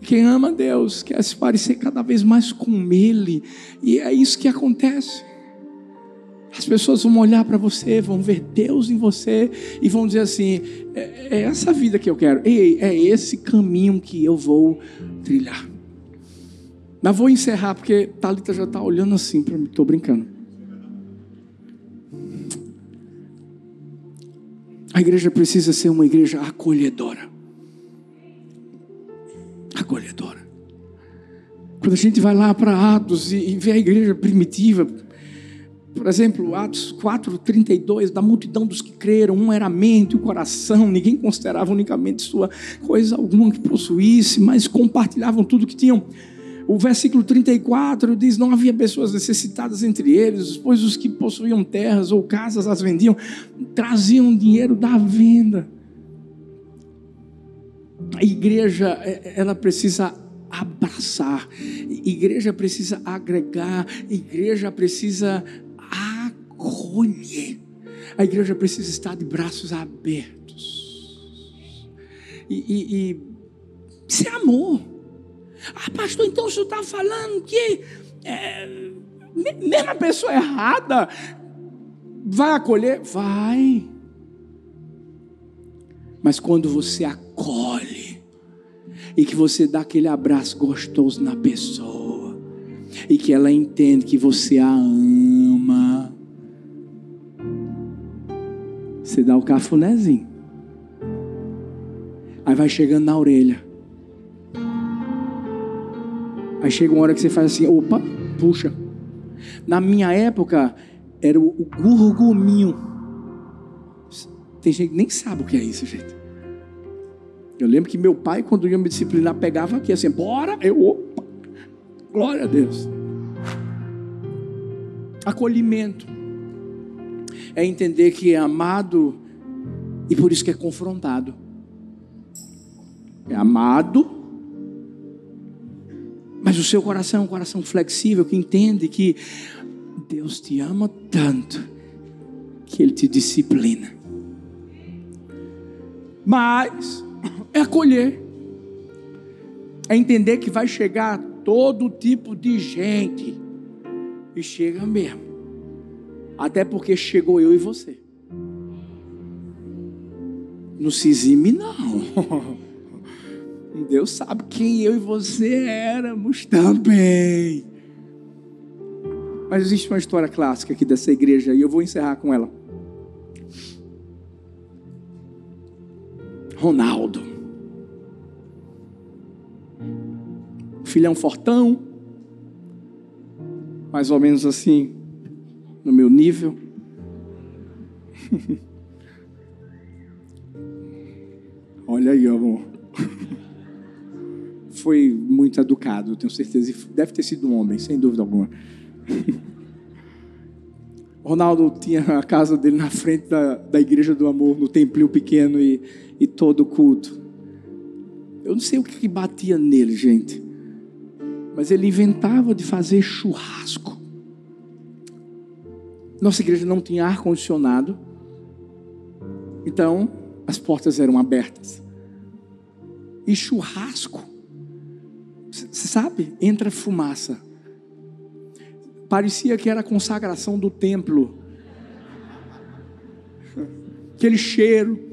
Quem ama Deus quer se parecer cada vez mais com Ele, e é isso que acontece. As pessoas vão olhar para você, vão ver Deus em você e vão dizer assim: é, é essa vida que eu quero, Ei, é esse caminho que eu vou trilhar. Mas vou encerrar porque Talita já está olhando assim para mim. Estou brincando. A igreja precisa ser uma igreja acolhedora. Acolhedora. Quando a gente vai lá para Atos e, e vê a igreja primitiva, por exemplo, Atos 4, 32, da multidão dos que creram, um era a mente, o coração, ninguém considerava unicamente sua coisa alguma que possuísse, mas compartilhavam tudo que tinham. O versículo 34 diz: Não havia pessoas necessitadas entre eles, pois os que possuíam terras ou casas as vendiam, traziam dinheiro da venda. A igreja, é, ela precisa abraçar, a igreja precisa agregar, a igreja precisa acolher, a igreja precisa estar de braços abertos. E, e, e é amor. Ah, pastor, então o senhor está falando que é, mesmo a pessoa errada vai acolher? Vai. Mas quando você acolhe e que você dá aquele abraço gostoso na pessoa e que ela entende que você a ama, você dá o cafunézinho. Aí vai chegando na orelha. Aí chega uma hora que você faz assim, opa, puxa. Na minha época, era o, gurguminho. Tem gente que nem sabe o que é isso, gente. Eu lembro que meu pai, quando ia me disciplinar, pegava aqui assim, bora, eu, opa, glória a Deus. Acolhimento é entender que é amado e por isso que é confrontado. É amado mas o seu coração é um coração flexível que entende que Deus te ama tanto que Ele te disciplina. Mas é acolher, é entender que vai chegar todo tipo de gente, e chega mesmo, até porque chegou eu e você. Não se exime, não. Deus sabe quem eu e você éramos também. Mas existe uma história clássica aqui dessa igreja e eu vou encerrar com ela. Ronaldo. Filhão fortão. Mais ou menos assim, no meu nível. Olha aí, amor foi muito educado, tenho certeza. Deve ter sido um homem, sem dúvida alguma. Ronaldo tinha a casa dele na frente da, da igreja do amor, no templinho pequeno e, e todo culto. Eu não sei o que, que batia nele, gente. Mas ele inventava de fazer churrasco. Nossa igreja não tinha ar-condicionado. Então, as portas eram abertas. E churrasco, você sabe, entra fumaça. Parecia que era a consagração do templo. Aquele cheiro.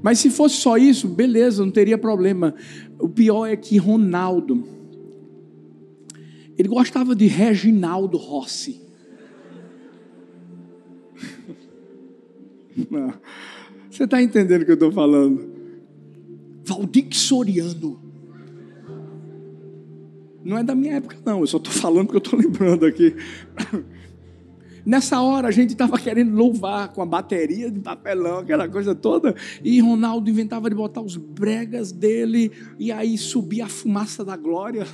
Mas se fosse só isso, beleza, não teria problema. O pior é que Ronaldo, ele gostava de Reginaldo Rossi. Não. Você está entendendo o que eu estou falando? Valdir Soriano. Não é da minha época, não. Eu só estou falando porque eu estou lembrando aqui. Nessa hora a gente estava querendo louvar com a bateria de papelão, aquela coisa toda. E Ronaldo inventava de botar os bregas dele e aí subia a fumaça da glória.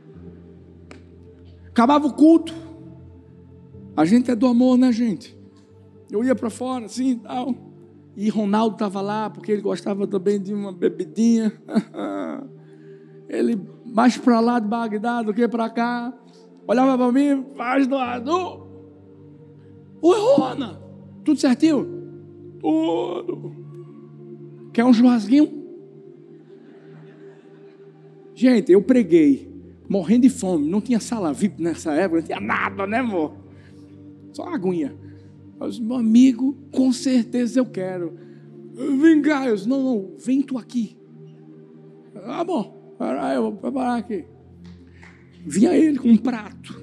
Acabava o culto. A gente é do amor, né, gente? Eu ia para fora assim e tal. E Ronaldo estava lá porque ele gostava também de uma bebidinha. ele mais para lá de Bagdá do que para cá. Olhava para mim, faz doado. Oi, Rona, tudo certinho? Tudo. Quer um churrasquinho? Gente, eu preguei, morrendo de fome. Não tinha sala VIP nessa época, não tinha nada, né, amor? Só aguinha. Mas, meu amigo, com certeza eu quero. Vem cá, eu disse, não, não, vem tu aqui. Ah, bom. Peraí, eu vou preparar aqui. Vinha ele com um prato.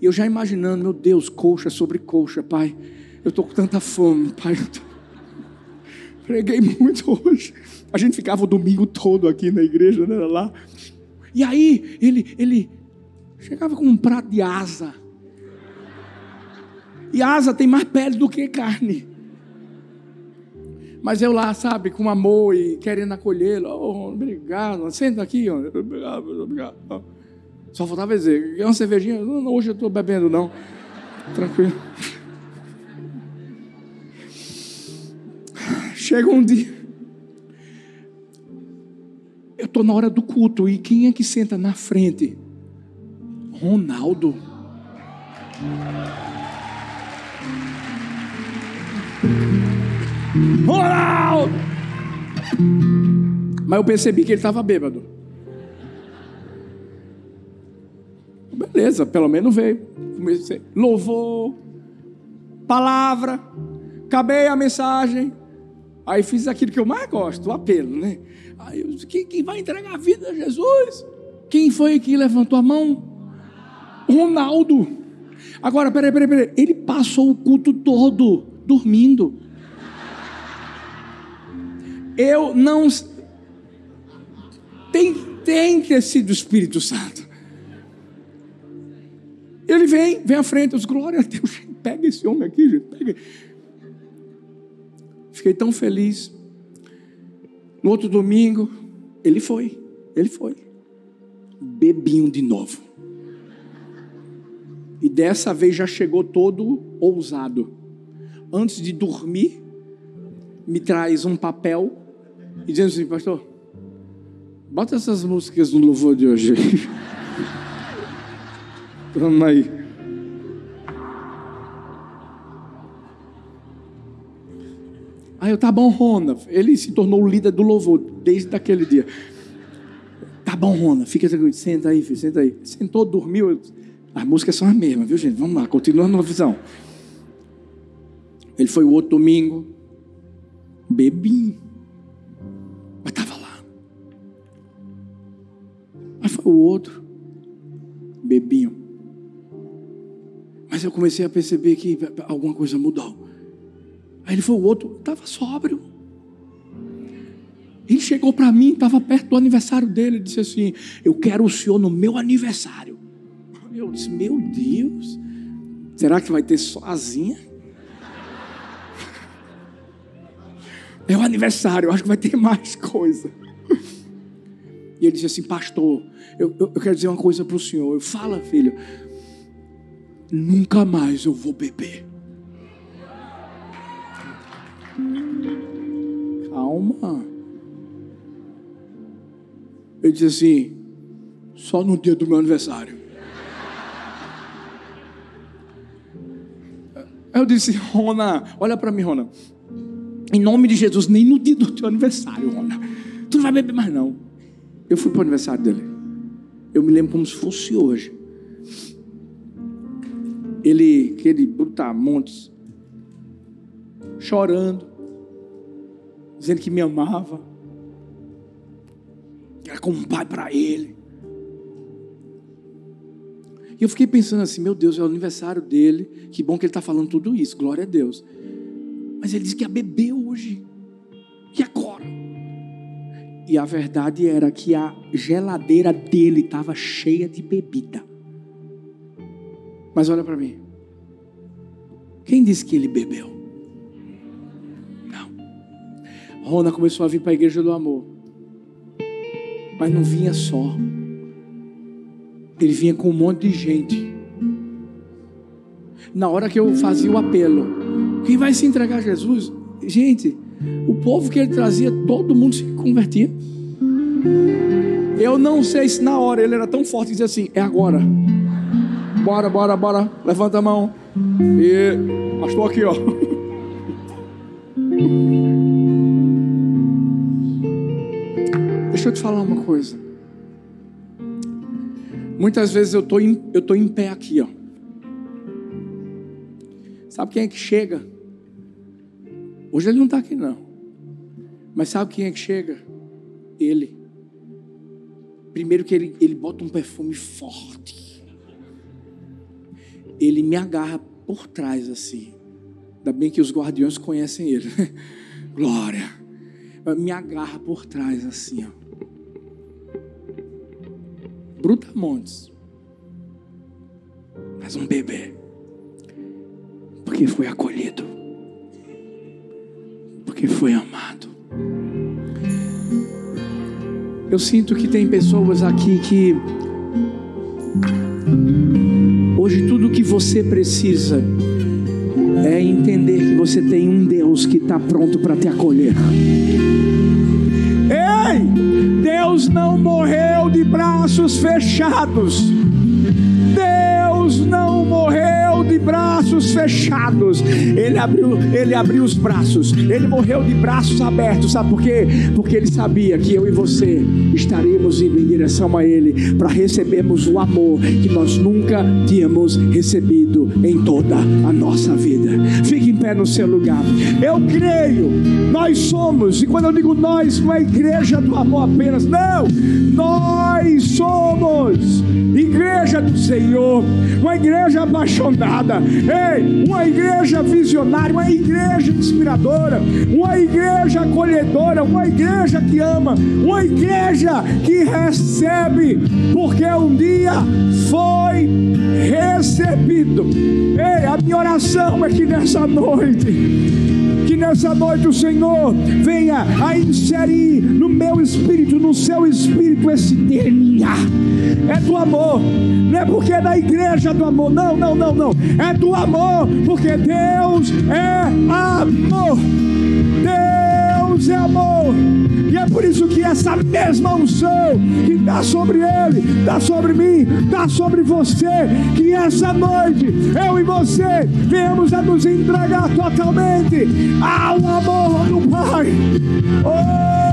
E eu já imaginando, meu Deus, coxa sobre coxa, pai. Eu estou com tanta fome, pai. Tô... Preguei muito hoje. A gente ficava o domingo todo aqui na igreja, né? Lá. E aí, ele, ele chegava com um prato de asa. E asa tem mais pele do que carne. Mas eu lá, sabe, com amor e querendo acolhê-lo. Oh, obrigado, senta aqui. Obrigado, obrigado. Só faltava dizer, quer uma cervejinha? Não hoje eu estou bebendo, não. Tranquilo. Chega um dia. Eu estou na hora do culto. E quem é que senta na frente? Ronaldo. Ronaldo! Mas eu percebi que ele estava bêbado. Beleza, pelo menos veio. Comecei, louvou, palavra, acabei a mensagem. Aí fiz aquilo que eu mais gosto, o apelo, né? Aí eu disse, quem, quem vai entregar a vida a Jesus? Quem foi que levantou a mão? Ronaldo. Agora, peraí, peraí, peraí. Ele passou o culto todo dormindo. Eu não. Tem, tem que ter sido o Espírito Santo. Ele vem, vem à frente, eu disse, glória a Deus, pega esse homem aqui, gente, pega. Fiquei tão feliz. No outro domingo, ele foi, ele foi. Bebinho de novo. E dessa vez já chegou todo ousado. Antes de dormir, me traz um papel e dizendo assim, pastor, bota essas músicas no louvor de hoje. Vamos aí. Aí eu, tá bom, Rona. Ele se tornou o líder do louvor desde aquele dia. Tá bom, Rona, fica tranquilo. Senta aí, filho, senta aí. Sentou, dormiu. As músicas são as mesmas, viu, gente? Vamos lá, continuando a visão. Ele foi o outro domingo. Bebi. O outro. Bebinho. Mas eu comecei a perceber que alguma coisa mudou. Aí ele foi o outro, estava sóbrio. Ele chegou para mim, estava perto do aniversário dele, disse assim: Eu quero o senhor no meu aniversário. Eu disse: Meu Deus, será que vai ter sozinha? É o aniversário, acho que vai ter mais coisa. E ele disse assim: Pastor, eu, eu, eu quero dizer uma coisa para o senhor. Eu, Fala, filho. nunca mais eu vou beber. Calma. Ele disse assim: só no dia do meu aniversário. Eu disse, Rona, olha para mim, Rona. Em nome de Jesus, nem no dia do teu aniversário, Rona. Tu não vai beber mais, não. Eu fui para o aniversário dele. Eu me lembro como se fosse hoje. Ele, aquele brutamontes, chorando, dizendo que me amava. Era como um pai para ele. E eu fiquei pensando assim: meu Deus, é o aniversário dele. Que bom que ele está falando tudo isso, glória a Deus. Mas ele disse que ia beber E a verdade era que a geladeira dele estava cheia de bebida. Mas olha para mim. Quem disse que ele bebeu? Não. Rona começou a vir para a igreja do amor. Mas não vinha só. Ele vinha com um monte de gente. Na hora que eu fazia o apelo, quem vai se entregar a Jesus? Gente, o povo que ele trazia, todo mundo se convertia. Eu não sei se na hora ele era tão forte que dizia assim: é agora. Bora, bora, bora. Levanta a mão. E estou aqui, ó. Deixa eu te falar uma coisa. Muitas vezes eu tô em, eu tô em pé aqui, ó. Sabe quem é que chega? Hoje ele não está aqui não. Mas sabe quem é que chega? Ele. Primeiro que ele, ele bota um perfume forte. Ele me agarra por trás assim. Ainda bem que os guardiões conhecem ele. Glória. Me agarra por trás assim, ó. Brutamontes. Mas um bebê. Porque foi acolhido. Porque foi amado. Eu sinto que tem pessoas aqui que hoje tudo que você precisa é entender que você tem um Deus que está pronto para te acolher. Ei! Deus não morreu de braços fechados. Fechados. Ele abriu, ele abriu os braços. Ele morreu de braços abertos. Sabe por quê? Porque ele sabia que eu e você estaremos indo em direção a ele para recebermos o amor que nós nunca tínhamos recebido em toda a nossa vida. Fique em pé no seu lugar. Eu creio. Nós somos, e quando eu digo nós, não é igreja do amor apenas, não. Nós somos igreja do Senhor, uma igreja apaixonada, ei, uma igreja visionária, uma igreja inspiradora, uma igreja acolhedora, uma igreja que ama, uma igreja que recebe, porque um dia foi recebido. Ei, a minha oração é que nessa noite nessa noite o Senhor venha a inserir no meu espírito, no seu espírito, esse DNA. É do amor, não é porque é da igreja do amor, não, não, não, não. É do amor, porque Deus é amor. Deus é amor. E é por isso que essa mesma unção que está sobre ele, está sobre mim, está sobre você, que essa noite eu e você venhamos a nos entregar totalmente ao amor do Pai. Oh!